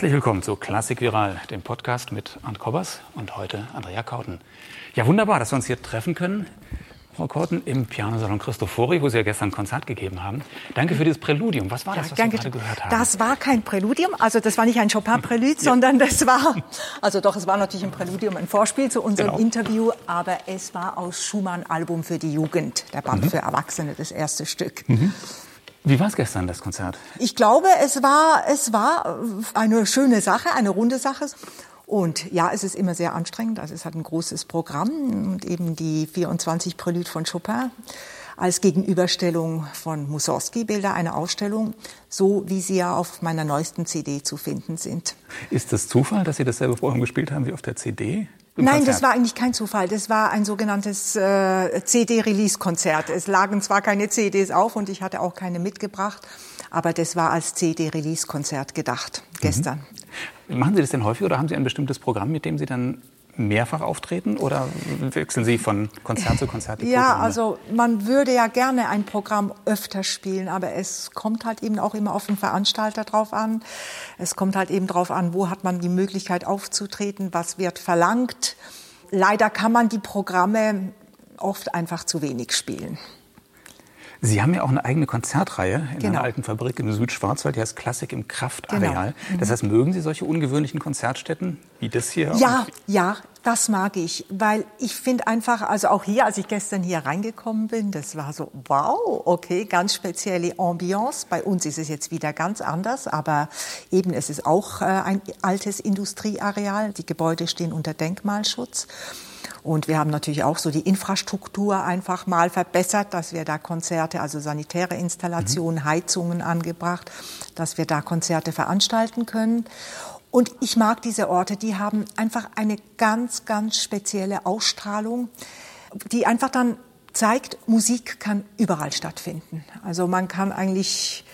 Herzlich willkommen zu Klassik Viral, dem Podcast mit Arndt Kobbers und heute Andrea Kauten. Ja, wunderbar, dass wir uns hier treffen können. Frau Korten, im Pianosalon Christofori, wo Sie ja gestern ein Konzert gegeben haben. Danke für dieses Präludium. Was war das, was danke. wir gerade gehört haben? Das war kein Präludium, also das war nicht ein Chopin-Prälude, ja. sondern das war, also doch, es war natürlich ein Präludium, ein Vorspiel zu unserem genau. Interview, aber es war aus Schumann-Album für die Jugend, der Band mhm. für Erwachsene, das erste Stück. Mhm. Wie war es gestern, das Konzert? Ich glaube, es war, es war eine schöne Sache, eine runde Sache. Und ja, es ist immer sehr anstrengend. Also es hat ein großes Programm und eben die 24 Prelude von Chopin als Gegenüberstellung von Mussorgsky-Bilder, eine Ausstellung, so wie sie ja auf meiner neuesten CD zu finden sind. Ist das Zufall, dass Sie dasselbe Programm gespielt haben wie auf der CD? Nein, Konzert? das war eigentlich kein Zufall. Das war ein sogenanntes äh, CD-Release-Konzert. Es lagen zwar keine CDs auf und ich hatte auch keine mitgebracht, aber das war als CD-Release-Konzert gedacht gestern. Mhm. Machen Sie das denn häufig oder haben Sie ein bestimmtes Programm, mit dem Sie dann mehrfach auftreten oder wechseln Sie von Konzert zu Konzert? ja, also man würde ja gerne ein Programm öfter spielen, aber es kommt halt eben auch immer auf den Veranstalter drauf an. Es kommt halt eben drauf an, wo hat man die Möglichkeit aufzutreten, was wird verlangt. Leider kann man die Programme oft einfach zu wenig spielen. Sie haben ja auch eine eigene Konzertreihe in genau. einer alten Fabrik im Südschwarzwald, die heißt Klassik im Kraftareal. Genau. Mhm. Das heißt, mögen Sie solche ungewöhnlichen Konzertstätten wie das hier? Ja, ja, das mag ich, weil ich finde einfach, also auch hier, als ich gestern hier reingekommen bin, das war so, wow, okay, ganz spezielle Ambiance. Bei uns ist es jetzt wieder ganz anders, aber eben es ist auch äh, ein altes Industrieareal. Die Gebäude stehen unter Denkmalschutz. Und wir haben natürlich auch so die Infrastruktur einfach mal verbessert, dass wir da Konzerte, also sanitäre Installationen, mhm. Heizungen angebracht, dass wir da Konzerte veranstalten können. Und ich mag diese Orte, die haben einfach eine ganz, ganz spezielle Ausstrahlung, die einfach dann zeigt, Musik kann überall stattfinden. Also man kann eigentlich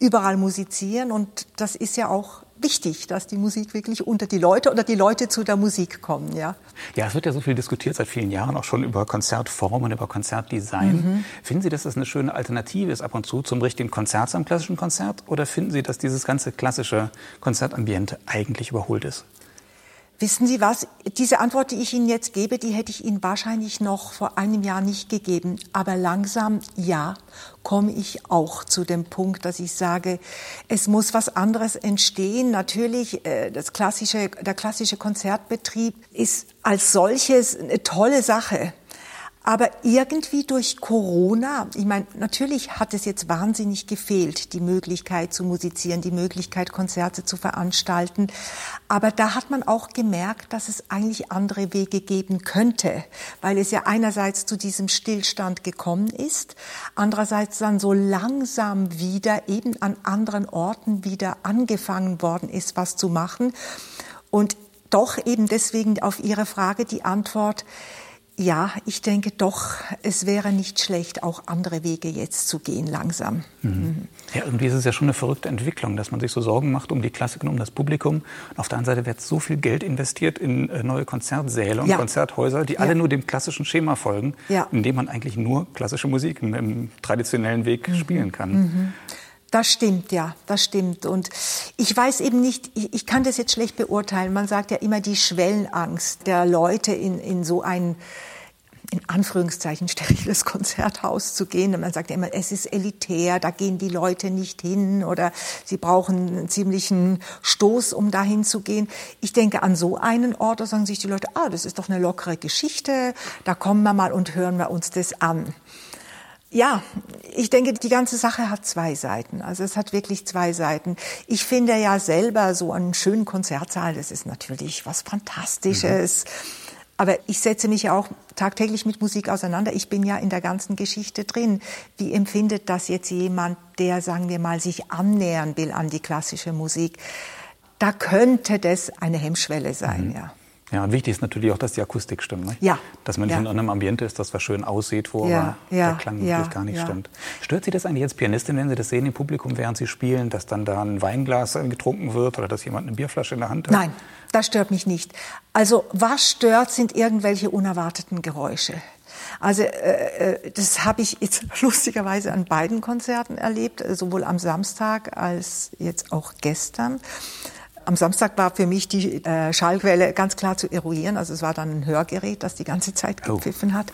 überall musizieren und das ist ja auch wichtig, dass die Musik wirklich unter die Leute oder die Leute zu der Musik kommen, ja. Ja, es wird ja so viel diskutiert seit vielen Jahren auch schon über Konzertformen, über Konzertdesign. Mhm. Finden Sie, dass das eine schöne Alternative ist ab und zu zum richtigen Konzert, zum klassischen Konzert? Oder finden Sie, dass dieses ganze klassische Konzertambiente eigentlich überholt ist? Wissen Sie was? Diese Antwort, die ich Ihnen jetzt gebe, die hätte ich Ihnen wahrscheinlich noch vor einem Jahr nicht gegeben. Aber langsam, ja, komme ich auch zu dem Punkt, dass ich sage, es muss was anderes entstehen. Natürlich, äh, das klassische, der klassische Konzertbetrieb ist als solches eine tolle Sache. Aber irgendwie durch Corona, ich meine, natürlich hat es jetzt wahnsinnig gefehlt, die Möglichkeit zu musizieren, die Möglichkeit, Konzerte zu veranstalten. Aber da hat man auch gemerkt, dass es eigentlich andere Wege geben könnte, weil es ja einerseits zu diesem Stillstand gekommen ist, andererseits dann so langsam wieder eben an anderen Orten wieder angefangen worden ist, was zu machen. Und doch eben deswegen auf Ihre Frage die Antwort, ja, ich denke doch, es wäre nicht schlecht, auch andere Wege jetzt zu gehen, langsam. Mhm. Ja, irgendwie ist es ja schon eine verrückte Entwicklung, dass man sich so Sorgen macht um die Klassik und um das Publikum. Und auf der anderen Seite wird so viel Geld investiert in äh, neue Konzertsäle und ja. Konzerthäuser, die ja. alle nur dem klassischen Schema folgen, ja. indem man eigentlich nur klassische Musik im, im traditionellen Weg mhm. spielen kann. Mhm. Das stimmt, ja, das stimmt. Und ich weiß eben nicht, ich, ich, kann das jetzt schlecht beurteilen. Man sagt ja immer die Schwellenangst der Leute in, in so ein, in Anführungszeichen, steriles Konzerthaus zu gehen. Und man sagt ja immer, es ist elitär, da gehen die Leute nicht hin oder sie brauchen einen ziemlichen Stoß, um dahin zu gehen. Ich denke, an so einen Ort, da sagen sich die Leute, ah, das ist doch eine lockere Geschichte, da kommen wir mal und hören wir uns das an. Ja, ich denke, die ganze Sache hat zwei Seiten. Also es hat wirklich zwei Seiten. Ich finde ja selber so einen schönen Konzertsaal, das ist natürlich was Fantastisches. Mhm. Aber ich setze mich ja auch tagtäglich mit Musik auseinander. Ich bin ja in der ganzen Geschichte drin. Wie empfindet das jetzt jemand, der, sagen wir mal, sich annähern will an die klassische Musik? Da könnte das eine Hemmschwelle sein, mhm. ja. Ja, und wichtig ist natürlich auch, dass die Akustik stimmt. Ne? Ja. Dass man nicht ja. in einem Ambiente ist, das was schön aussieht, wo ja. aber ja. der Klang wirklich gar nicht stimmt. Stört Sie das eigentlich als Pianistin, wenn Sie das sehen im Publikum, während Sie spielen, dass dann da ein Weinglas getrunken wird oder dass jemand eine Bierflasche in der Hand hat? Nein, das stört mich nicht. Also was stört, sind irgendwelche unerwarteten Geräusche. Also äh, äh das habe ich jetzt lustigerweise an beiden Konzerten erlebt, sowohl am Samstag als jetzt auch gestern am Samstag war für mich die äh, Schallquelle ganz klar zu eruieren. Also es war dann ein Hörgerät, das die ganze Zeit oh. gepfiffen oh. hat.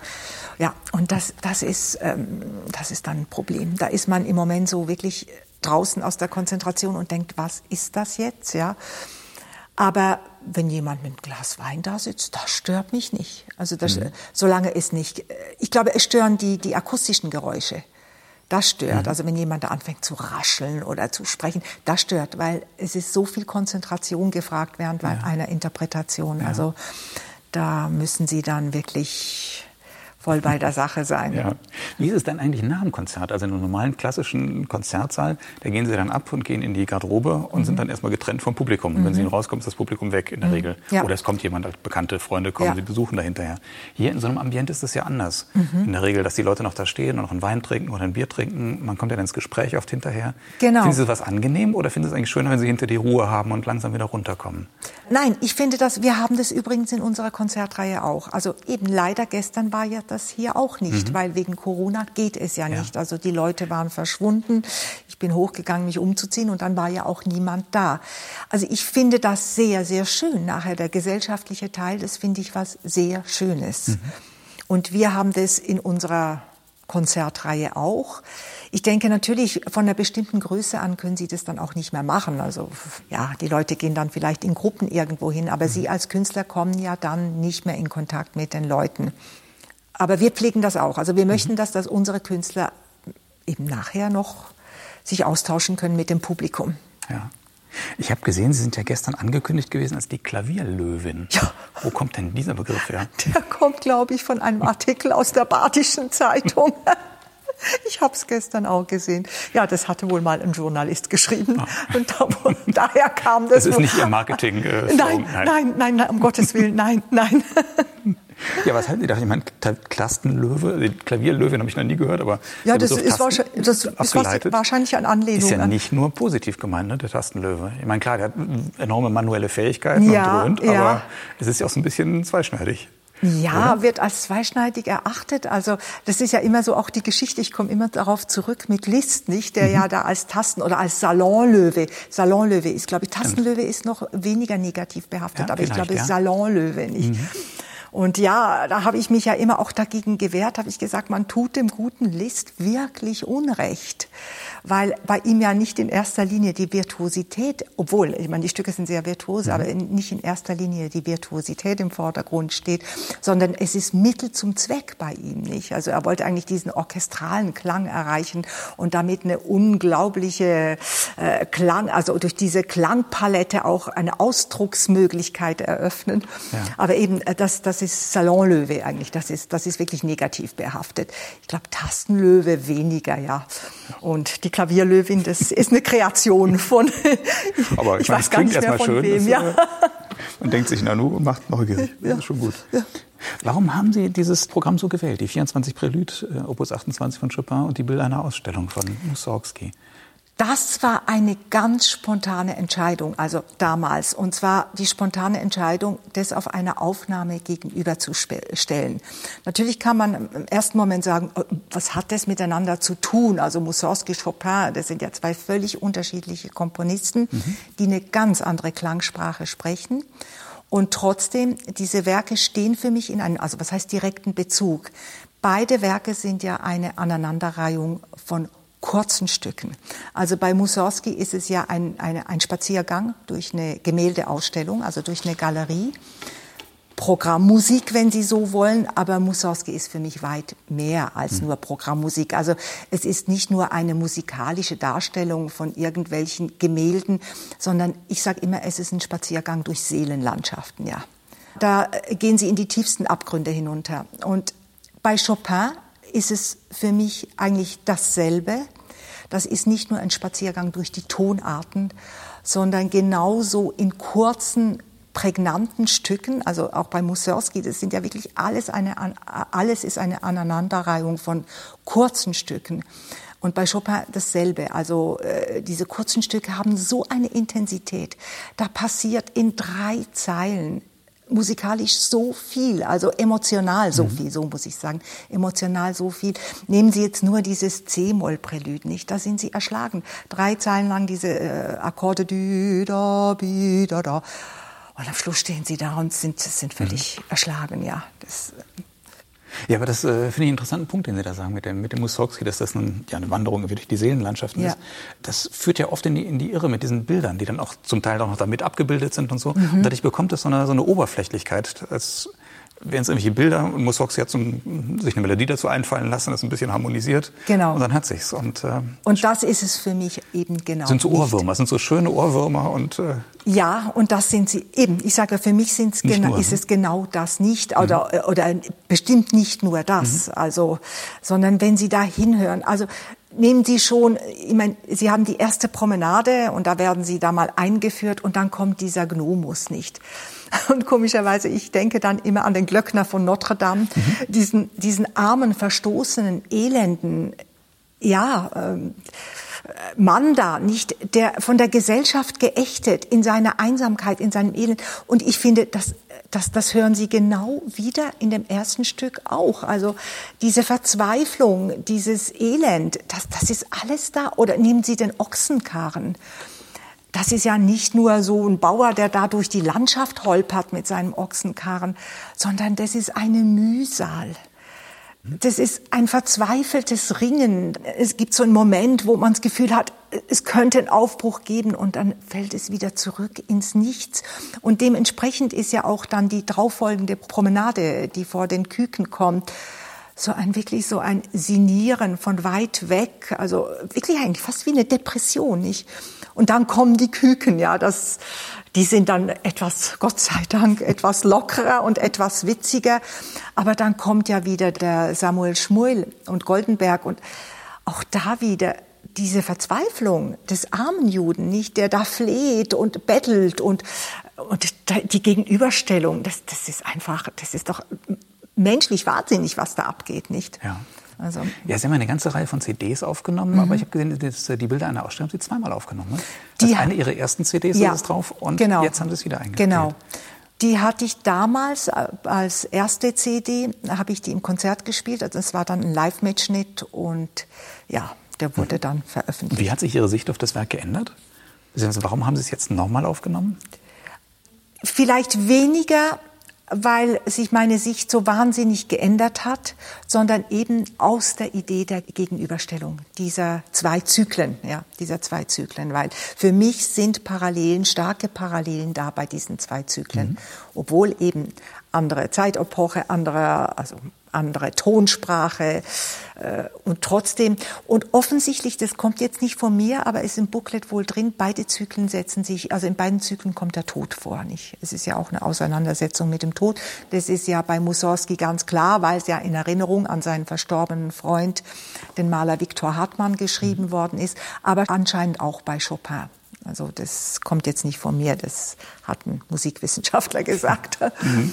Ja, und das, das, ist, ähm, das ist dann ein Problem. Da ist man im Moment so wirklich draußen aus der Konzentration und denkt, was ist das jetzt? Ja. Aber wenn jemand mit einem Glas Wein da sitzt, das stört mich nicht. Also das, mhm. solange es nicht, ich glaube, es stören die, die akustischen Geräusche. Das stört. Mhm. Also wenn jemand da anfängt zu rascheln oder zu sprechen, das stört, weil es ist so viel Konzentration gefragt während ja. einer Interpretation. Also da müssen Sie dann wirklich voll bei der Sache sein. Ja. Wie ist es denn eigentlich nach dem Konzert? Also in einem normalen klassischen Konzertsaal, da gehen Sie dann ab und gehen in die Garderobe und mhm. sind dann erstmal getrennt vom Publikum. Und wenn Sie mhm. rauskommen, ist das Publikum weg in der mhm. Regel. Ja. Oder es kommt jemand, halt bekannte Freunde kommen, ja. Sie besuchen da hinterher. Hier in so einem Ambiente ist das ja anders. Mhm. In der Regel, dass die Leute noch da stehen und noch einen Wein trinken oder ein Bier trinken. Man kommt ja dann ins Gespräch oft hinterher. Genau. Finden Sie das angenehm oder finden Sie es eigentlich schöner, wenn Sie hinter die Ruhe haben und langsam wieder runterkommen? Nein, ich finde das, wir haben das übrigens in unserer Konzertreihe auch. Also eben leider gestern war ja das hier auch nicht mhm. weil wegen Corona geht es ja, ja nicht. Also die Leute waren verschwunden. Ich bin hochgegangen, mich umzuziehen und dann war ja auch niemand da. Also ich finde das sehr, sehr schön. Nachher der gesellschaftliche Teil, das finde ich was sehr Schönes. Mhm. Und wir haben das in unserer Konzertreihe auch. Ich denke natürlich, von einer bestimmten Größe an können Sie das dann auch nicht mehr machen. Also ja, die Leute gehen dann vielleicht in Gruppen irgendwo hin, aber mhm. Sie als Künstler kommen ja dann nicht mehr in Kontakt mit den Leuten. Aber wir pflegen das auch. Also wir möchten, mhm. dass, dass unsere Künstler eben nachher noch sich austauschen können mit dem Publikum. Ja. Ich habe gesehen, Sie sind ja gestern angekündigt gewesen als die Klavierlöwin. Ja. Wo kommt denn dieser Begriff her? Der kommt, glaube ich, von einem Artikel aus der Badischen Zeitung. Ich habe es gestern auch gesehen. Ja, das hatte wohl mal ein Journalist geschrieben. Ah. Und da, daher kam das. Das ist nicht Ihr Marketing. Äh, nein, nein, nein, nein, um Gottes Willen, nein, nein. Ja, was halten Sie da? Ich meine, Klastenlöwe, Klavierlöwe habe ich noch nie gehört, aber ja, das, ist, wahrscheinlich, das ist wahrscheinlich eine Anlehnung. Ist ja nicht nur positiv gemeint, ne, der Tastenlöwe. Ich meine, klar, der hat enorme manuelle Fähigkeiten ja, und dröhnt, ja. aber es ist ja auch so ein bisschen zweischneidig. Ja, Oder? wird als zweischneidig erachtet. Also das ist ja immer so auch die Geschichte. Ich komme immer darauf zurück mit Liszt, nicht, der mhm. ja da als Tasten oder als Salonlöwe. Salonlöwe ist, glaube ich, Tastenlöwe ist noch weniger negativ behaftet, ja, aber ich glaube ja. Salonlöwe nicht. Mhm. Und ja, da habe ich mich ja immer auch dagegen gewehrt, habe ich gesagt, man tut dem guten Liszt wirklich Unrecht weil bei ihm ja nicht in erster Linie die Virtuosität, obwohl, ich meine, die Stücke sind sehr virtuos, mhm. aber in, nicht in erster Linie die Virtuosität im Vordergrund steht, sondern es ist Mittel zum Zweck bei ihm nicht. Also er wollte eigentlich diesen orchestralen Klang erreichen und damit eine unglaubliche äh, Klang, also durch diese Klangpalette auch eine Ausdrucksmöglichkeit eröffnen. Ja. Aber eben, äh, das, das ist Salonlöwe eigentlich, das ist, das ist wirklich negativ behaftet. Ich glaube, Tastenlöwe weniger, ja. Und die Klavierlöwin, das ist eine Kreation von, Aber ich, ich weiß gar nicht mehr von schön, wem. Ja. Man denkt sich Nanu und macht neugierig. Ja. Das ist schon gut. Ja. Warum haben Sie dieses Programm so gewählt? Die 24 Prelude, äh, Opus 28 von Chopin und die Bilder einer Ausstellung von Mussorgsky. Das war eine ganz spontane Entscheidung, also damals. Und zwar die spontane Entscheidung, das auf eine Aufnahme gegenüberzustellen. Natürlich kann man im ersten Moment sagen, oh, was hat das miteinander zu tun? Also Mussorgsky, Chopin, das sind ja zwei völlig unterschiedliche Komponisten, mhm. die eine ganz andere Klangsprache sprechen. Und trotzdem, diese Werke stehen für mich in einem, also was heißt direkten Bezug. Beide Werke sind ja eine Aneinanderreihung von kurzen Stücken. Also bei Mussorgsky ist es ja ein, eine, ein Spaziergang durch eine Gemäldeausstellung, also durch eine Galerie. Programmmusik, wenn Sie so wollen, aber Mussorgsky ist für mich weit mehr als hm. nur Programmmusik. Also es ist nicht nur eine musikalische Darstellung von irgendwelchen Gemälden, sondern ich sage immer, es ist ein Spaziergang durch Seelenlandschaften, ja. Da gehen Sie in die tiefsten Abgründe hinunter. Und bei Chopin ist es für mich eigentlich dasselbe. Das ist nicht nur ein Spaziergang durch die Tonarten, sondern genauso in kurzen, prägnanten Stücken, also auch bei Mussorgsky, das sind ja wirklich alles eine, alles ist eine Aneinanderreihung von kurzen Stücken. Und bei Chopin dasselbe. Also äh, diese kurzen Stücke haben so eine Intensität. Da passiert in drei Zeilen musikalisch so viel, also emotional so mhm. viel, so muss ich sagen, emotional so viel. Nehmen Sie jetzt nur dieses C-Moll-Prälude nicht, da sind Sie erschlagen. Drei Zeilen lang diese äh, Akkorde, dü, da, bi, da, da. Und am Schluss stehen Sie da und sind, sind völlig mhm. erschlagen, ja. Das, ja, aber das äh, finde ich einen interessanten Punkt, den Sie da sagen mit dem, mit dem Mussorgsky, dass das nun, ja, eine Wanderung durch die Seelenlandschaften ja. ist. Das führt ja oft in die, in die Irre mit diesen Bildern, die dann auch zum Teil auch noch damit abgebildet sind und so. Mhm. Und dadurch bekommt es so eine, so eine Oberflächlichkeit, als wären es irgendwelche Bilder und hat so ein, sich eine Melodie dazu einfallen lassen, das ein bisschen harmonisiert. Genau. Und dann hat sich's. Und, äh, und das ist es für mich eben genau. Sind so Ohrwürmer, sind so schöne Ohrwürmer und. Äh, ja, und das sind sie eben. Ich sage, für mich sind's genau, nur, ist ne? es genau das nicht oder, mhm. oder bestimmt nicht nur das. Mhm. Also, sondern wenn Sie da hinhören, also nehmen Sie schon, ich meine, Sie haben die erste Promenade und da werden Sie da mal eingeführt und dann kommt dieser Gnomus nicht. Und komischerweise, ich denke dann immer an den Glöckner von Notre Dame, mhm. diesen, diesen armen, verstoßenen, elenden, ja, ähm, Mann da, nicht der von der Gesellschaft geächtet in seiner Einsamkeit, in seinem Elend. Und ich finde, das, das, das hören Sie genau wieder in dem ersten Stück auch. Also diese Verzweiflung, dieses Elend, das, das ist alles da. Oder nehmen Sie den Ochsenkarren das ist ja nicht nur so ein Bauer, der da durch die Landschaft holpert mit seinem Ochsenkarren, sondern das ist eine Mühsal. Das ist ein verzweifeltes Ringen. Es gibt so einen Moment, wo man das Gefühl hat, es könnte einen Aufbruch geben und dann fällt es wieder zurück ins Nichts. Und dementsprechend ist ja auch dann die drauffolgende Promenade, die vor den Küken kommt, so ein wirklich so ein Sinieren von weit weg, also wirklich eigentlich fast wie eine Depression, nicht? Und dann kommen die Küken, ja, das, die sind dann etwas, Gott sei Dank, etwas lockerer und etwas witziger. Aber dann kommt ja wieder der Samuel Schmuel und Goldenberg und auch da wieder diese Verzweiflung des armen Juden, nicht, der da fleht und bettelt und, und die Gegenüberstellung, das, das ist einfach, das ist doch menschlich wahnsinnig, was da abgeht, nicht? Ja. Also, ja, Sie haben eine ganze Reihe von CDs aufgenommen, mhm. aber ich habe gesehen, das, die Bilder einer Ausstellung haben Sie zweimal aufgenommen. Ne? Das die, ist eine Ihrer ersten CDs ja, ist drauf und genau, jetzt haben Sie es wieder eingespielt. Genau. Die hatte ich damals äh, als erste CD, habe ich die im Konzert gespielt. Also es war dann ein Live-Mitschnitt und ja, der wurde dann veröffentlicht. Wie hat sich Ihre Sicht auf das Werk geändert? Warum haben Sie es jetzt nochmal aufgenommen? Vielleicht weniger weil sich meine Sicht so wahnsinnig geändert hat, sondern eben aus der Idee der Gegenüberstellung dieser zwei Zyklen, ja, dieser zwei Zyklen, weil für mich sind Parallelen, starke Parallelen da bei diesen zwei Zyklen, mhm. obwohl eben andere Zeitepoche, andere, also andere Tonsprache äh, und trotzdem und offensichtlich, das kommt jetzt nicht von mir, aber ist im Booklet wohl drin. Beide Zyklen setzen sich, also in beiden Zyklen kommt der Tod vor, nicht? Es ist ja auch eine Auseinandersetzung mit dem Tod. Das ist ja bei Mussorgsky ganz klar, weil es ja in Erinnerung an seinen verstorbenen Freund, den Maler Viktor Hartmann, geschrieben mhm. worden ist, aber anscheinend auch bei Chopin. Also das kommt jetzt nicht von mir, das hat ein Musikwissenschaftler gesagt. Mhm.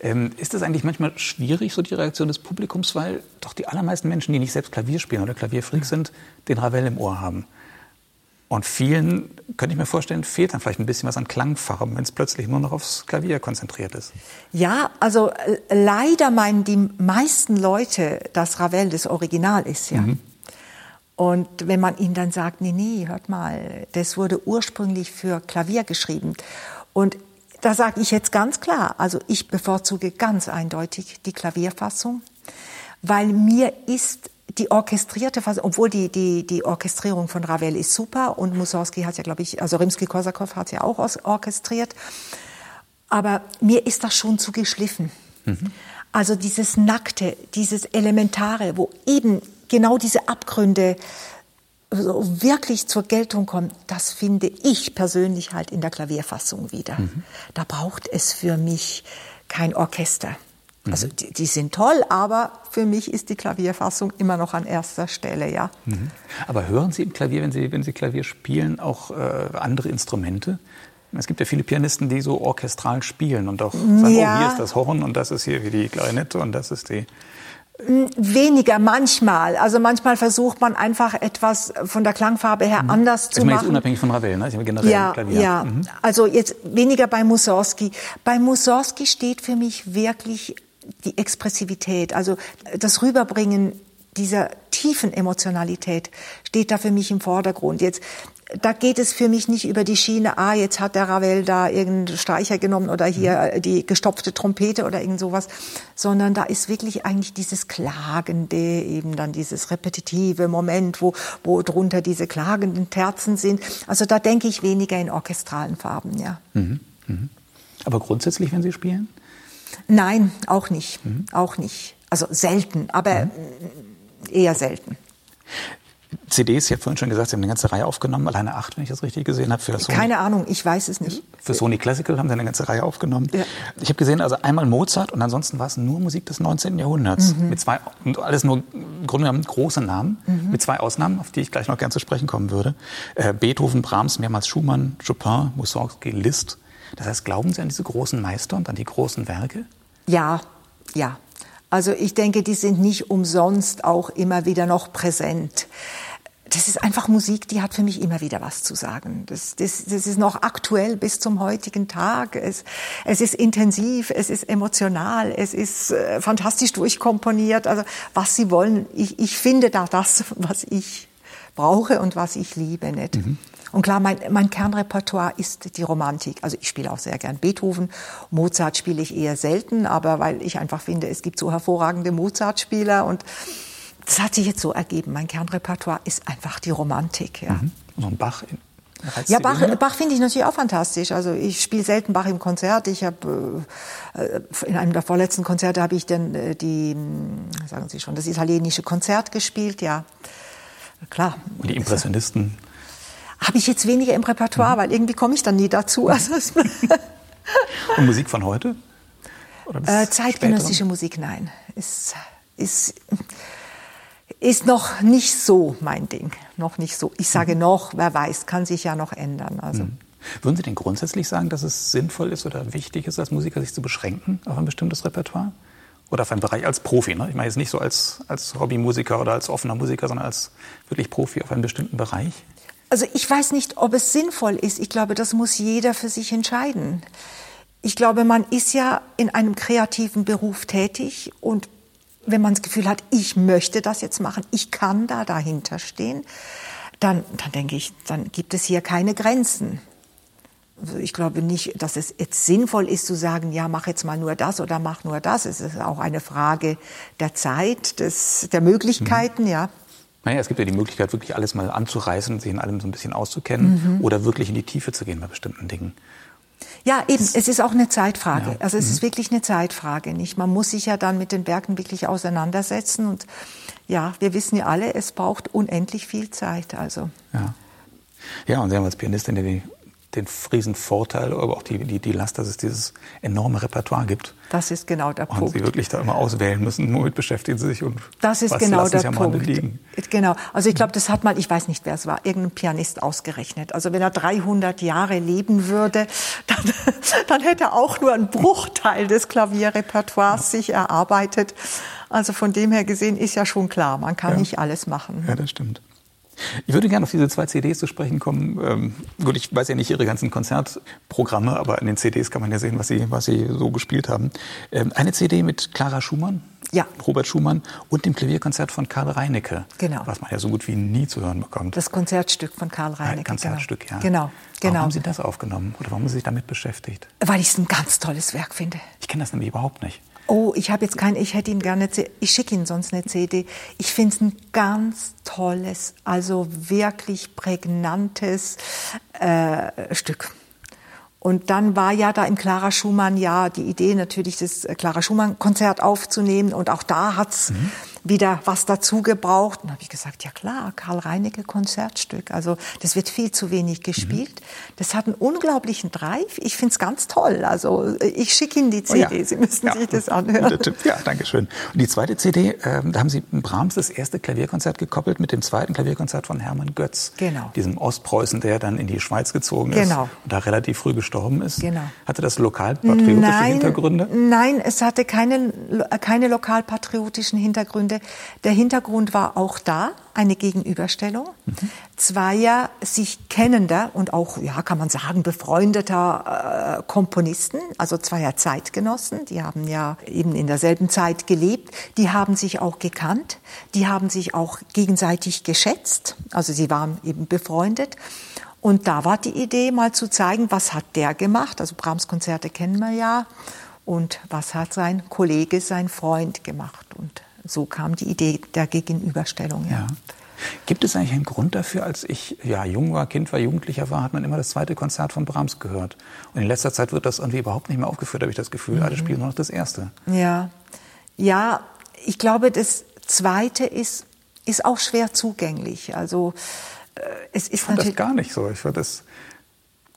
Ähm, ist das eigentlich manchmal schwierig, so die Reaktion des Publikums, weil doch die allermeisten Menschen, die nicht selbst Klavier spielen oder Klavierfreak sind, den Ravel im Ohr haben? Und vielen, könnte ich mir vorstellen, fehlt dann vielleicht ein bisschen was an Klangfarben, wenn es plötzlich nur noch aufs Klavier konzentriert ist. Ja, also äh, leider meinen die meisten Leute, dass Ravel das Original ist, ja. Mhm. Und wenn man ihnen dann sagt, nee, nee, hört mal, das wurde ursprünglich für Klavier geschrieben. Und da sage ich jetzt ganz klar, also ich bevorzuge ganz eindeutig die Klavierfassung, weil mir ist die orchestrierte Fassung, obwohl die, die, die Orchestrierung von Ravel ist super und Mussorgsky hat ja, glaube ich, also Rimsky-Korsakow hat ja auch orchestriert, aber mir ist das schon zu geschliffen. Mhm. Also dieses Nackte, dieses Elementare, wo eben genau diese Abgründe so wirklich zur Geltung kommt, das finde ich persönlich halt in der Klavierfassung wieder. Mhm. Da braucht es für mich kein Orchester. Mhm. Also die, die, sind toll, aber für mich ist die Klavierfassung immer noch an erster Stelle, ja. Mhm. Aber hören Sie im Klavier, wenn Sie, wenn Sie Klavier spielen, auch äh, andere Instrumente? Es gibt ja viele Pianisten, die so orchestral spielen und auch sagen, ja. oh, hier ist das Horn und das ist hier wie die Klarinette und das ist die weniger manchmal. Also manchmal versucht man einfach etwas von der Klangfarbe her mhm. anders zu ich meine machen. Jetzt unabhängig von Ravel, ne? Ich generell ja, Klavier. Ja, mhm. also jetzt weniger bei Mussorgsky. Bei Mussorgsky steht für mich wirklich die Expressivität, also das Rüberbringen dieser tiefen Emotionalität steht da für mich im Vordergrund. Jetzt da geht es für mich nicht über die Schiene, ah, jetzt hat der Ravel da irgendeinen Streicher genommen oder hier mhm. die gestopfte Trompete oder irgend sowas, sondern da ist wirklich eigentlich dieses klagende, eben dann dieses repetitive Moment, wo, wo drunter diese klagenden Terzen sind. Also da denke ich weniger in orchestralen Farben, ja. Mhm. Mhm. Aber grundsätzlich, wenn Sie spielen? Nein, auch nicht, mhm. auch nicht. Also selten, aber mhm. eher selten. CDs, ich habe vorhin schon gesagt, Sie haben eine ganze Reihe aufgenommen, alleine acht, wenn ich das richtig gesehen habe. Für Sony. Keine Ahnung, ich weiß es nicht. Für Sony Classical haben Sie eine ganze Reihe aufgenommen. Ja. Ich habe gesehen, also einmal Mozart und ansonsten war es nur Musik des 19. Jahrhunderts. Mhm. Mit zwei, und alles nur im Grunde genommen große Namen, mhm. mit zwei Ausnahmen, auf die ich gleich noch gern zu sprechen kommen würde. Äh, Beethoven, Brahms, mehrmals Schumann, Chopin, Mussorgsky, Liszt. Das heißt, glauben Sie an diese großen Meister und an die großen Werke? Ja, ja. Also ich denke, die sind nicht umsonst auch immer wieder noch präsent. Das ist einfach Musik, die hat für mich immer wieder was zu sagen. Das, das, das ist noch aktuell bis zum heutigen Tag. Es, es ist intensiv, es ist emotional, es ist äh, fantastisch durchkomponiert. Also was Sie wollen, ich, ich finde da das, was ich brauche und was ich liebe. Nicht? Mhm. Und klar, mein, mein Kernrepertoire ist die Romantik. Also ich spiele auch sehr gern Beethoven. Mozart spiele ich eher selten, aber weil ich einfach finde, es gibt so hervorragende Mozart-Spieler und das hat sich jetzt so ergeben. Mein Kernrepertoire ist einfach die Romantik. Ja. Mhm. So ein Bach ja, Bach, Bach finde ich natürlich auch fantastisch. Also ich spiele selten Bach im Konzert. Ich habe äh, in einem der vorletzten Konzerte habe ich dann äh, die, hm, sagen Sie schon, das italienische Konzert gespielt. Ja, klar. Und die Impressionisten habe ich jetzt weniger im Repertoire, mhm. weil irgendwie komme ich dann nie dazu. Also Und Musik von heute? Äh, zeitgenössische? Musik, nein. Ist, ist, ist noch nicht so mein Ding. Noch nicht so. Ich sage mhm. noch, wer weiß, kann sich ja noch ändern. Also. Mhm. Würden Sie denn grundsätzlich sagen, dass es sinnvoll ist oder wichtig ist, als Musiker sich zu beschränken auf ein bestimmtes Repertoire? Oder auf einen Bereich als Profi? Ne? Ich meine jetzt nicht so als, als Hobbymusiker oder als offener Musiker, sondern als wirklich Profi auf einen bestimmten Bereich? Also ich weiß nicht, ob es sinnvoll ist. Ich glaube, das muss jeder für sich entscheiden. Ich glaube, man ist ja in einem kreativen Beruf tätig und wenn man das Gefühl hat, ich möchte das jetzt machen, ich kann da dahinter stehen, dann, dann denke ich, dann gibt es hier keine Grenzen. Also ich glaube nicht, dass es jetzt sinnvoll ist zu sagen, ja, mach jetzt mal nur das oder mach nur das. Es ist auch eine Frage der Zeit, des, der Möglichkeiten, mhm. ja. Naja, es gibt ja die Möglichkeit, wirklich alles mal anzureißen, sich in allem so ein bisschen auszukennen mhm. oder wirklich in die Tiefe zu gehen bei bestimmten Dingen. Ja, eben. Es ist auch eine Zeitfrage. Ja. Also es mhm. ist wirklich eine Zeitfrage, nicht? Man muss sich ja dann mit den Werken wirklich auseinandersetzen und ja, wir wissen ja alle, es braucht unendlich viel Zeit. Also. Ja. Ja, und Sie haben als Pianistin ja die den riesen Vorteil, aber auch die, die, die Last, dass es dieses enorme Repertoire gibt. Das ist genau der und Punkt. Sie wirklich da immer auswählen müssen, womit beschäftigen Sie sich und das ist was genau der Sie Punkt. Liegen. Genau. Also ich glaube, das hat mal, ich weiß nicht, wer es war, irgendein Pianist ausgerechnet. Also wenn er 300 Jahre leben würde, dann, dann hätte er auch nur einen Bruchteil des Klavierrepertoires ja. sich erarbeitet. Also von dem her gesehen ist ja schon klar, man kann ja. nicht alles machen. Ja, das stimmt. Ich würde gerne auf diese zwei CDs zu sprechen kommen. Ähm, gut, ich weiß ja nicht Ihre ganzen Konzertprogramme, aber in den CDs kann man ja sehen, was Sie, was Sie so gespielt haben. Ähm, eine CD mit Clara Schumann, ja. Robert Schumann und dem Klavierkonzert von Karl Reinecke, genau. was man ja so gut wie nie zu hören bekommt. Das Konzertstück von Karl Reinecke. Ein Konzertstück, genau. ja. Genau, genau. Warum haben Sie das aufgenommen oder warum haben Sie sich damit beschäftigt? Weil ich es ein ganz tolles Werk finde. Ich kenne das nämlich überhaupt nicht. Oh, ich habe jetzt kein, ich hätte ihn gerne, ich schicke Ihnen sonst eine CD. Ich finde es ein ganz tolles, also wirklich prägnantes äh, Stück. Und dann war ja da im Clara Schumann ja die Idee natürlich das Clara Schumann Konzert aufzunehmen und auch da hat's mhm. Wieder was dazu gebraucht. Und habe ich gesagt, ja klar, Karl Reinecke Konzertstück. Also das wird viel zu wenig gespielt. Mhm. Das hat einen unglaublichen Drive. Ich finde es ganz toll. Also ich schicke Ihnen die CD. Oh ja. Sie müssen ja. sich das anhören. Ja, danke schön. Und die zweite CD, äh, da haben Sie Brahms das erste Klavierkonzert gekoppelt mit dem zweiten Klavierkonzert von Hermann Götz. Genau. Diesem Ostpreußen, der dann in die Schweiz gezogen ist genau. und da relativ früh gestorben ist. Genau. Hatte das lokalpatriotische nein, Hintergründe? Nein, es hatte keine, keine lokalpatriotischen Hintergründe. Der Hintergrund war auch da, eine Gegenüberstellung mhm. zweier sich kennender und auch, ja, kann man sagen, befreundeter äh, Komponisten, also zweier Zeitgenossen, die haben ja eben in derselben Zeit gelebt, die haben sich auch gekannt, die haben sich auch gegenseitig geschätzt, also sie waren eben befreundet. Und da war die Idee, mal zu zeigen, was hat der gemacht, also Brahms Konzerte kennen wir ja, und was hat sein Kollege, sein Freund gemacht. So kam die Idee der Gegenüberstellung. Ja. ja. Gibt es eigentlich einen Grund dafür, als ich ja, jung war, Kind war, Jugendlicher war, hat man immer das zweite Konzert von Brahms gehört. Und in letzter Zeit wird das irgendwie überhaupt nicht mehr aufgeführt, habe ich das Gefühl. Mhm. Alle spielen nur noch das erste. Ja, ja ich glaube, das zweite ist, ist auch schwer zugänglich. Also, äh, es ist ich fand das gar nicht so. Ich fand das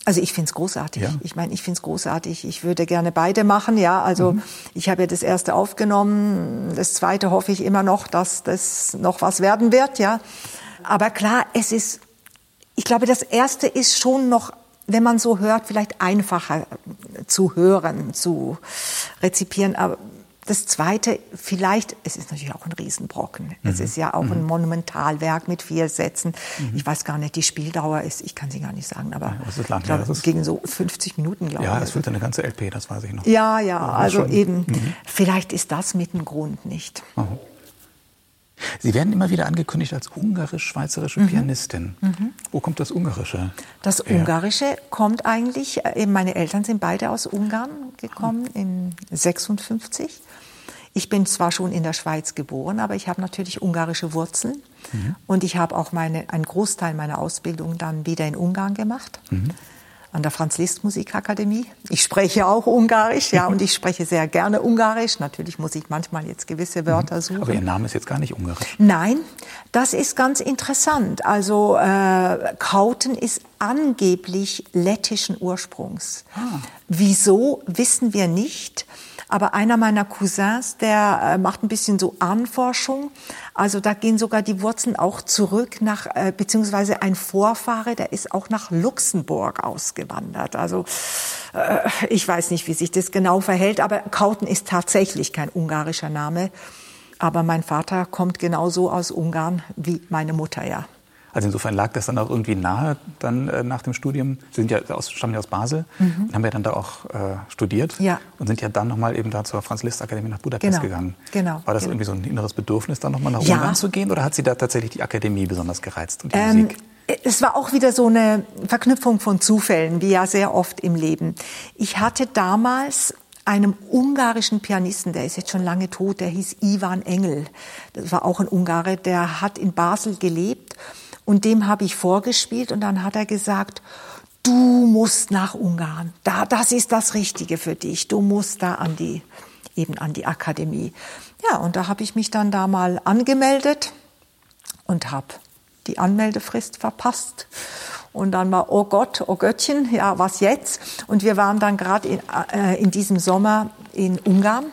also ich finde es großartig. Ja. Ich meine, ich finde es großartig. Ich würde gerne beide machen. Ja, also mhm. ich habe ja das erste aufgenommen. Das zweite hoffe ich immer noch, dass das noch was werden wird. Ja, aber klar, es ist. Ich glaube, das erste ist schon noch, wenn man so hört, vielleicht einfacher zu hören, zu rezipieren. Aber das Zweite, vielleicht, es ist natürlich auch ein Riesenbrocken. Mhm. Es ist ja auch mhm. ein Monumentalwerk mit vier Sätzen. Mhm. Ich weiß gar nicht, die Spieldauer ist, ich kann sie gar nicht sagen, aber ja, ist lang, glaub, ja, ist gegen so 50 Minuten, glaube ich. Ja, es füllt eine ganze LP, das weiß ich noch. Ja, ja, also schon. eben, mhm. vielleicht ist das mit dem Grund nicht. Oh. Sie werden immer wieder angekündigt als ungarisch-schweizerische mhm. Pianistin. Mhm. Wo kommt das Ungarische? Das her? Ungarische kommt eigentlich, äh, meine Eltern sind beide aus Ungarn gekommen in 56. Ich bin zwar schon in der Schweiz geboren, aber ich habe natürlich ungarische Wurzeln. Mhm. Und ich habe auch meine, einen Großteil meiner Ausbildung dann wieder in Ungarn gemacht. Mhm an der Franz Liszt Musikakademie. Ich spreche auch Ungarisch, ja, und ich spreche sehr gerne Ungarisch. Natürlich muss ich manchmal jetzt gewisse Wörter mhm. suchen. Aber Ihr Name ist jetzt gar nicht Ungarisch. Nein, das ist ganz interessant. Also äh, Kauten ist angeblich lettischen Ursprungs. Ah. Wieso wissen wir nicht? Aber einer meiner Cousins, der äh, macht ein bisschen so Ahnenforschung. Also da gehen sogar die Wurzeln auch zurück nach, äh, beziehungsweise ein Vorfahre, der ist auch nach Luxemburg ausgewandert. Also äh, ich weiß nicht, wie sich das genau verhält, aber Kauten ist tatsächlich kein ungarischer Name. Aber mein Vater kommt genauso aus Ungarn wie meine Mutter, ja. Also insofern lag das dann auch irgendwie nahe dann äh, nach dem Studium. Sie sind ja aus, stammen ja aus Basel mhm. und haben ja dann da auch äh, studiert ja. und sind ja dann nochmal eben da zur Franz-Liszt-Akademie nach Budapest genau. gegangen. Genau. War das genau. irgendwie so ein inneres Bedürfnis, dann nochmal nach ja. Ungarn zu gehen oder hat Sie da tatsächlich die Akademie besonders gereizt und die ähm, Musik? Es war auch wieder so eine Verknüpfung von Zufällen, wie ja sehr oft im Leben. Ich hatte damals einem ungarischen Pianisten, der ist jetzt schon lange tot, der hieß Ivan Engel. Das war auch ein Ungare, der hat in Basel gelebt und dem habe ich vorgespielt und dann hat er gesagt, du musst nach Ungarn. Da, das ist das Richtige für dich. Du musst da an die, eben an die Akademie. Ja, und da habe ich mich dann da mal angemeldet und habe die Anmeldefrist verpasst. Und dann war, oh Gott, oh Göttchen, ja, was jetzt? Und wir waren dann gerade in, äh, in diesem Sommer in Ungarn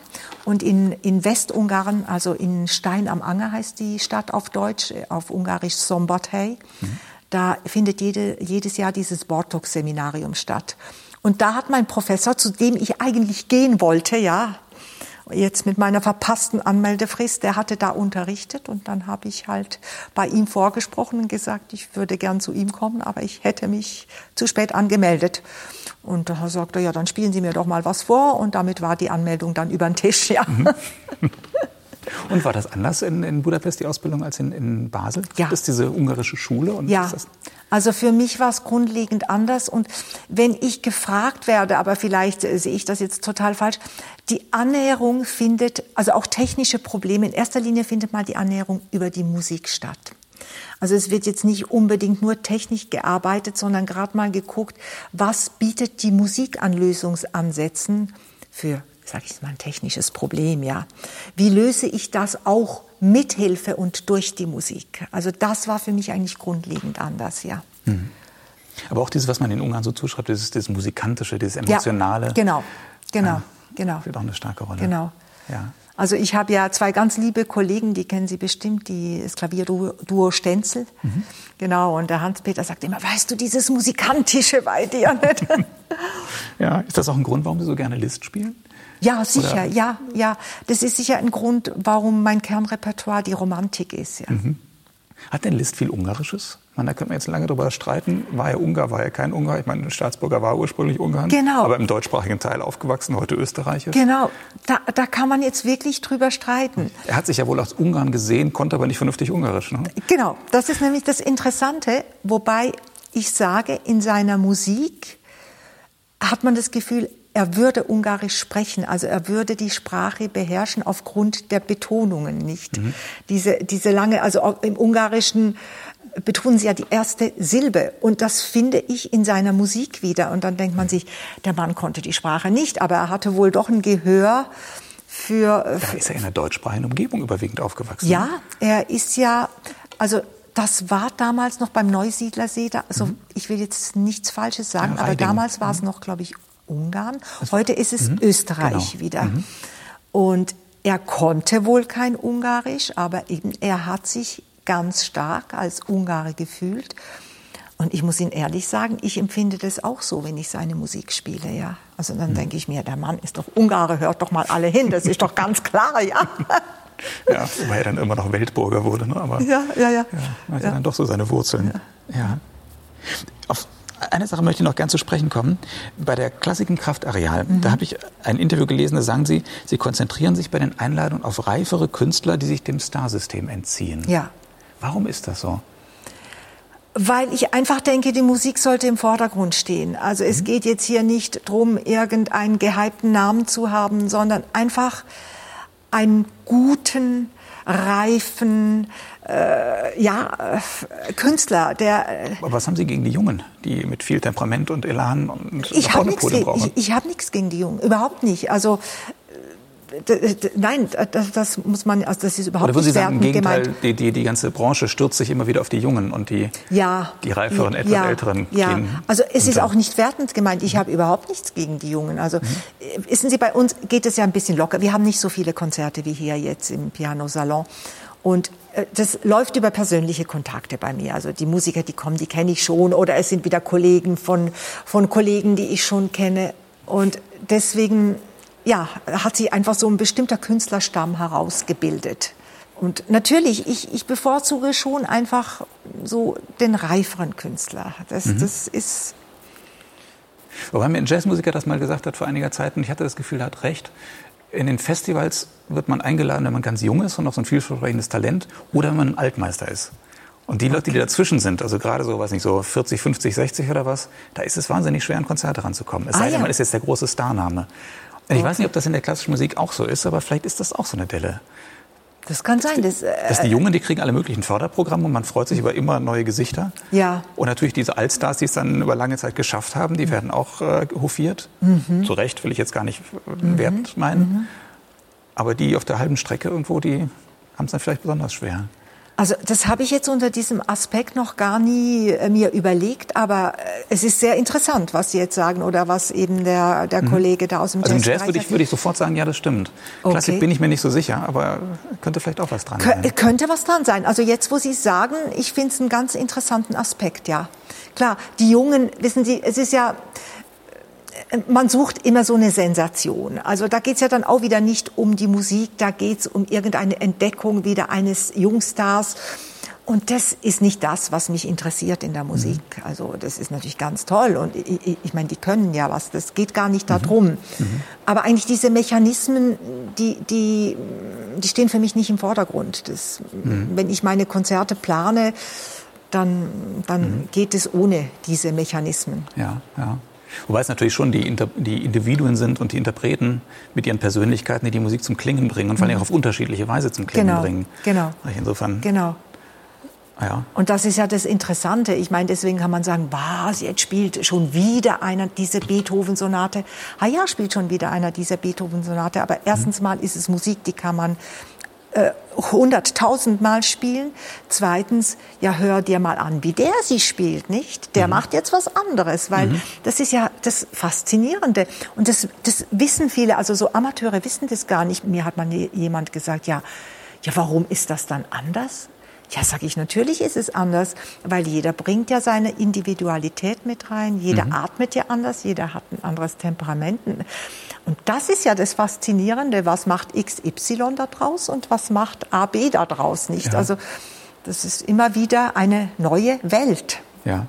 und in, in Westungarn, also in Stein am Anger heißt die Stadt auf Deutsch, auf Ungarisch Szombathely, mhm. da findet jede, jedes Jahr dieses Bortok-Seminarium statt. Und da hat mein Professor, zu dem ich eigentlich gehen wollte, ja, jetzt mit meiner verpassten Anmeldefrist, der hatte da unterrichtet und dann habe ich halt bei ihm vorgesprochen und gesagt, ich würde gern zu ihm kommen, aber ich hätte mich zu spät angemeldet. Und da sagte er, ja, dann spielen Sie mir doch mal was vor und damit war die Anmeldung dann über den Tisch, ja. Mhm. Und war das anders in, in Budapest, die Ausbildung, als in, in Basel? Ja. Gibt es diese ungarische Schule? Und ja, also für mich war es grundlegend anders. Und wenn ich gefragt werde, aber vielleicht äh, sehe ich das jetzt total falsch, die Annäherung findet, also auch technische Probleme, in erster Linie findet mal die Annäherung über die Musik statt. Also es wird jetzt nicht unbedingt nur technisch gearbeitet, sondern gerade mal geguckt, was bietet die Musik an Lösungsansätzen für sage ich mal, ein technisches Problem, ja. Wie löse ich das auch mit Hilfe und durch die Musik? Also das war für mich eigentlich grundlegend anders, ja. Mhm. Aber auch dieses, was man in Ungarn so zuschreibt, dieses, dieses musikantische, dieses emotionale. Ja, genau, genau, ja, genau. Spielt auch eine starke Rolle. Genau. Ja. Also ich habe ja zwei ganz liebe Kollegen, die kennen Sie bestimmt, die, das Klavierduo Stenzel. Mhm. Genau, und der Hans-Peter sagt immer, weißt du, dieses Musikantische bei dir ja, ist das auch ein Grund, warum Sie so gerne List spielen? Ja, sicher, Oder? ja, ja. Das ist sicher ein Grund, warum mein Kernrepertoire die Romantik ist. Ja. Mhm. Hat denn Liszt viel Ungarisches? Man, da könnte man jetzt lange darüber streiten. War er Ungar, war er kein Ungar? Ich meine, ein Staatsbürger war ursprünglich Ungarn, genau. aber im deutschsprachigen Teil aufgewachsen, heute Österreicher. Genau, da, da kann man jetzt wirklich drüber streiten. Er hat sich ja wohl aus Ungarn gesehen, konnte aber nicht vernünftig Ungarisch. Ne? Genau, das ist nämlich das Interessante, wobei ich sage, in seiner Musik hat man das Gefühl, er würde Ungarisch sprechen, also er würde die Sprache beherrschen aufgrund der Betonungen nicht. Mhm. Diese, diese lange, also im Ungarischen betonen sie ja die erste Silbe und das finde ich in seiner Musik wieder. Und dann denkt man sich, der Mann konnte die Sprache nicht, aber er hatte wohl doch ein Gehör für. Da ist er in einer deutschsprachigen Umgebung überwiegend aufgewachsen. Ja, er ist ja, also das war damals noch beim Neusiedlersee. Also mhm. ich will jetzt nichts Falsches sagen, ja, aber damals war es mhm. noch, glaube ich, Ungarn. Heute ist es mhm. Österreich genau. wieder. Mhm. Und er konnte wohl kein Ungarisch, aber eben er hat sich ganz stark als Ungare gefühlt. Und ich muss Ihnen ehrlich sagen, ich empfinde das auch so, wenn ich seine Musik spiele, ja. Also dann mhm. denke ich mir, der Mann ist doch Ungare, hört doch mal alle hin, das ist doch ganz klar, ja. Ja, wobei er dann immer noch Weltbürger wurde, ne? aber ja, ja, ja. ja hat ja. dann doch so seine Wurzeln. Ja. ja. Auf eine Sache möchte ich noch gern zu sprechen kommen. Bei der Klassiken Kraft Areal, mhm. da habe ich ein Interview gelesen, da sagen Sie, Sie konzentrieren sich bei den Einladungen auf reifere Künstler, die sich dem Starsystem entziehen. Ja. Warum ist das so? Weil ich einfach denke, die Musik sollte im Vordergrund stehen. Also es mhm. geht jetzt hier nicht darum, irgendeinen gehypten Namen zu haben, sondern einfach einen guten, reifen, äh, ja, äh, Künstler, der. Äh, Aber was haben Sie gegen die Jungen, die mit viel Temperament und Elan und ich habe nichts, ich, ich hab nichts gegen die Jungen, überhaupt nicht. Also Nein, das, das, muss man, also das ist überhaupt Oder würden Sie sagen, im Gegenteil, die, die, die ganze Branche stürzt sich immer wieder auf die Jungen und die, ja, die reiferen, etwas ja, älteren ja. gehen. Also es ist auch nicht wertend gemeint. Ich habe überhaupt nichts gegen die Jungen. Also mhm. wissen Sie, bei uns geht es ja ein bisschen locker. Wir haben nicht so viele Konzerte wie hier jetzt im Piano Salon. Und äh, das läuft über persönliche Kontakte bei mir. Also die Musiker, die kommen, die kenne ich schon. Oder es sind wieder Kollegen von, von Kollegen, die ich schon kenne. Und deswegen ja, hat sie einfach so ein bestimmter Künstlerstamm herausgebildet. Und natürlich, ich, ich bevorzuge schon einfach so den reiferen Künstler. Das, mhm. das ist. Wobei mir ein Jazzmusiker das mal gesagt hat vor einiger Zeit, und ich hatte das Gefühl, er hat recht. In den Festivals wird man eingeladen, wenn man ganz jung ist und noch so ein vielversprechendes Talent, oder wenn man ein Altmeister ist. Und die okay. Leute, die dazwischen sind, also gerade so, weiß nicht, so 40, 50, 60 oder was, da ist es wahnsinnig schwer, an Konzerte ranzukommen. Es ah, sei denn, ja. man ist jetzt der große Starname. Ich weiß nicht, ob das in der klassischen Musik auch so ist, aber vielleicht ist das auch so eine Delle. Das kann sein. Das, äh, dass die Jungen, die kriegen alle möglichen Förderprogramme und man freut sich über immer neue Gesichter. Ja. Und natürlich diese Altstars, die es dann über lange Zeit geschafft haben, die werden auch äh, hofiert. Mhm. Zu Recht will ich jetzt gar nicht mhm. Wert meinen. Mhm. Aber die auf der halben Strecke irgendwo, die haben es dann vielleicht besonders schwer. Also das habe ich jetzt unter diesem Aspekt noch gar nie äh, mir überlegt, aber äh, es ist sehr interessant, was Sie jetzt sagen oder was eben der, der mhm. Kollege da aus dem also Jazz... Also Jazz würde ich, würde ich sofort sagen, ja, das stimmt. Okay. Klassik bin ich mir nicht so sicher, aber könnte vielleicht auch was dran Kön sein. Könnte was dran sein. Also jetzt, wo Sie sagen, ich finde es einen ganz interessanten Aspekt, ja. Klar, die Jungen, wissen Sie, es ist ja man sucht immer so eine Sensation. Also da geht es ja dann auch wieder nicht um die Musik, da geht es um irgendeine Entdeckung wieder eines Jungstars. Und das ist nicht das, was mich interessiert in der Musik. Mhm. Also das ist natürlich ganz toll und ich, ich, meine, die können ja was. Das geht gar nicht darum. Mhm. mhm. Aber eigentlich diese Mechanismen, die, die, die stehen für mich nicht im Vordergrund. Das, mhm. Wenn ich meine Konzerte plane, dann, dann mhm. geht es ohne diese Mechanismen. Ja, ja. Wobei es natürlich schon die, Inter die Individuen sind und die Interpreten mit ihren Persönlichkeiten, die die Musik zum Klingen bringen und vor allem mhm. auf unterschiedliche Weise zum Klingen genau, bringen. Genau. Insofern. Genau. Ja. Und das ist ja das Interessante. Ich meine, deswegen kann man sagen, was, jetzt spielt schon wieder einer diese Beethoven-Sonate. Ah ja, spielt schon wieder einer dieser Beethoven-Sonate. Aber erstens mal ist es Musik, die kann man äh, hunderttausendmal spielen. Zweitens, ja, hör dir mal an, wie der sie spielt, nicht? Der mhm. macht jetzt was anderes, weil mhm. das ist ja das Faszinierende. Und das, das wissen viele, also so Amateure wissen das gar nicht. Mir hat mal jemand gesagt, ja, ja, warum ist das dann anders? Ja, sage ich, natürlich ist es anders, weil jeder bringt ja seine Individualität mit rein, jeder mhm. atmet ja anders, jeder hat ein anderes Temperament. Und das ist ja das Faszinierende, was macht XY da draus und was macht AB da draus nicht. Ja. Also das ist immer wieder eine neue Welt. Ja.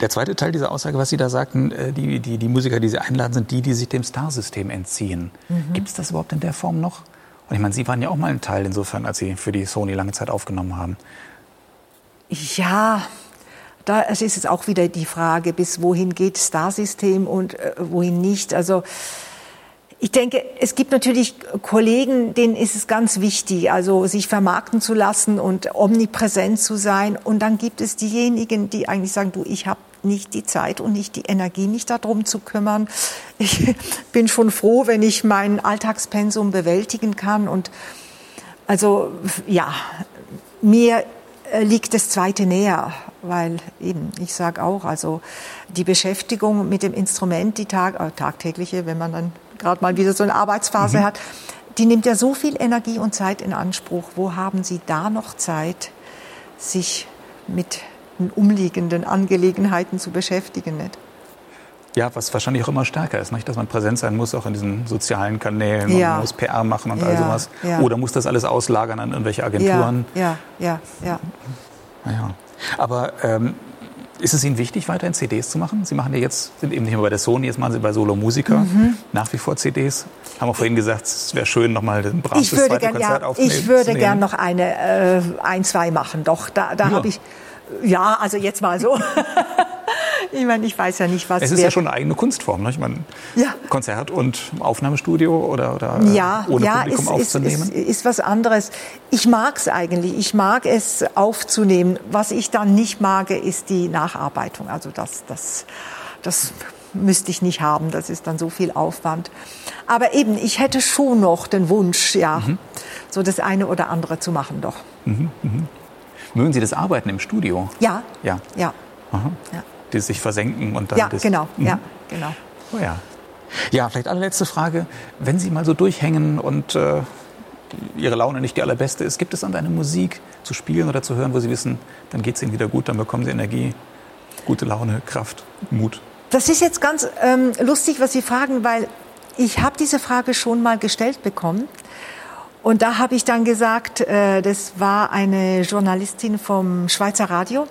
Der zweite Teil dieser Aussage, was Sie da sagten, äh, die, die, die Musiker, die Sie einladen, sind die, die sich dem Starsystem entziehen. Mhm. Gibt es das überhaupt in der Form noch? Und ich meine, Sie waren ja auch mal ein Teil insofern, als Sie für die Sony lange Zeit aufgenommen haben. Ja, da ist es auch wieder die Frage, bis wohin geht Starsystem und äh, wohin nicht. Also ich denke, es gibt natürlich Kollegen, denen ist es ganz wichtig, also sich vermarkten zu lassen und omnipräsent zu sein. Und dann gibt es diejenigen, die eigentlich sagen, du, ich habe nicht die Zeit und nicht die Energie, mich darum zu kümmern. Ich bin schon froh, wenn ich mein Alltagspensum bewältigen kann. Und also ja, mir äh, liegt das Zweite näher, weil eben, ich sage auch, also die Beschäftigung mit dem Instrument, die Tag, äh, tagtägliche, wenn man dann gerade mal wieder so eine Arbeitsphase mhm. hat, die nimmt ja so viel Energie und Zeit in Anspruch. Wo haben Sie da noch Zeit, sich mit umliegenden Angelegenheiten zu beschäftigen. Nicht? Ja, was wahrscheinlich auch immer stärker ist, nicht? dass man präsent sein muss, auch in diesen sozialen Kanälen, ja. man muss PR machen und ja, all sowas. Ja. Oder muss das alles auslagern an irgendwelche Agenturen. Ja, ja, ja. ja. Aber ähm, ist es Ihnen wichtig, weiterhin CDs zu machen? Sie machen ja jetzt, sind eben nicht mehr bei der Sony, jetzt machen Sie bei Solo Musiker mhm. nach wie vor CDs. Haben auch vorhin gesagt, es wäre schön, nochmal ein braves zweite gern, Konzert ja, aufzunehmen. Ich würde gern noch eine, äh, ein, zwei machen. Doch, da, da habe ich ja, also jetzt mal so. ich meine, ich weiß ja nicht, was. Es ist ja schon eine eigene Kunstform, ne? Ich meine, ja. Konzert und Aufnahmestudio oder, oder ja, ohne ja, Publikum ist, aufzunehmen. Ist, ist, ist was anderes. Ich mag es eigentlich. Ich mag es aufzunehmen. Was ich dann nicht mag, ist die Nacharbeitung. Also das, das, das müsste ich nicht haben. Das ist dann so viel Aufwand. Aber eben, ich hätte schon noch den Wunsch, ja, mhm. so das eine oder andere zu machen, doch. Mhm, mh. Mögen Sie das Arbeiten im Studio? Ja. Ja. Ja. Aha. ja. Die sich versenken und dann. Ja, das, genau. Mhm. Ja, genau. Oh ja. Ja, vielleicht allerletzte Frage. Wenn Sie mal so durchhängen und äh, Ihre Laune nicht die allerbeste ist, gibt es dann eine Musik zu spielen oder zu hören, wo Sie wissen, dann geht es Ihnen wieder gut, dann bekommen Sie Energie, gute Laune, Kraft, Mut? Das ist jetzt ganz ähm, lustig, was Sie fragen, weil ich habe diese Frage schon mal gestellt bekommen. Und da habe ich dann gesagt, äh, das war eine Journalistin vom Schweizer Radio.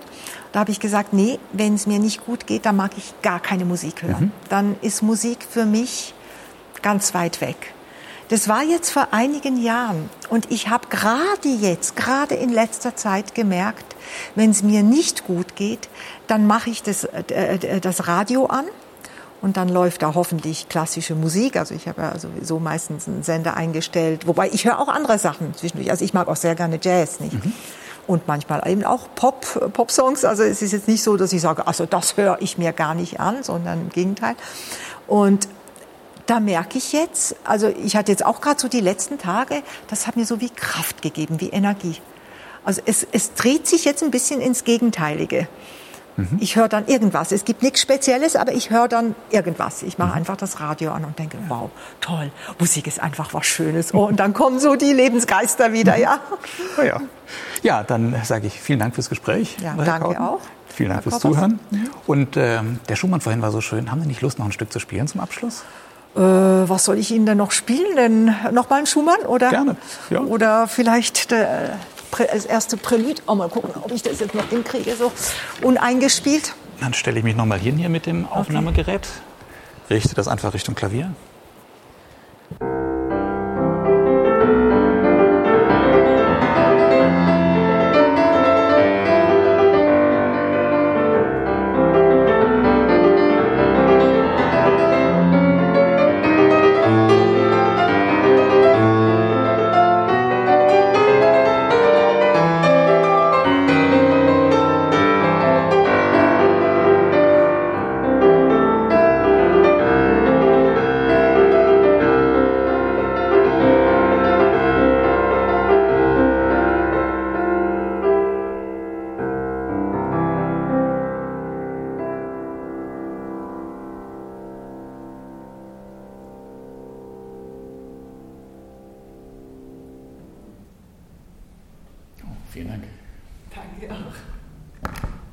Da habe ich gesagt, nee, wenn es mir nicht gut geht, dann mag ich gar keine Musik hören. Mhm. Dann ist Musik für mich ganz weit weg. Das war jetzt vor einigen Jahren und ich habe gerade jetzt, gerade in letzter Zeit gemerkt, wenn es mir nicht gut geht, dann mache ich das, äh, äh das Radio an und dann läuft da hoffentlich klassische Musik. Also ich habe ja sowieso meistens einen Sender eingestellt. Wobei ich höre auch andere Sachen zwischendurch. Also ich mag auch sehr gerne Jazz, nicht? Mhm. Und manchmal eben auch Pop, Pop-Songs. Also es ist jetzt nicht so, dass ich sage, also das höre ich mir gar nicht an, sondern im Gegenteil. Und da merke ich jetzt, also ich hatte jetzt auch gerade so die letzten Tage, das hat mir so wie Kraft gegeben, wie Energie. Also es, es dreht sich jetzt ein bisschen ins Gegenteilige. Mhm. Ich höre dann irgendwas. Es gibt nichts Spezielles, aber ich höre dann irgendwas. Ich mache mhm. einfach das Radio an und denke, wow, toll, Musik ist einfach was Schönes. Oh, und dann kommen so die Lebensgeister wieder, ja. Oh ja. ja, dann sage ich vielen Dank fürs Gespräch. Ja, danke Kauten. auch. Vielen Dank Herr fürs. Zuhören. Mhm. Und äh, der Schumann vorhin war so schön. Haben Sie nicht Lust, noch ein Stück zu spielen zum Abschluss? Äh, was soll ich Ihnen denn noch spielen? Denn noch mal ein Schumann oder? Gerne. Ja. Oder vielleicht der, das erste Prälude. Oh, mal gucken, ob ich das jetzt noch hinkriege, so uneingespielt. Dann stelle ich mich noch mal hin hier mit dem Aufnahmegerät. Richte das einfach Richtung Klavier.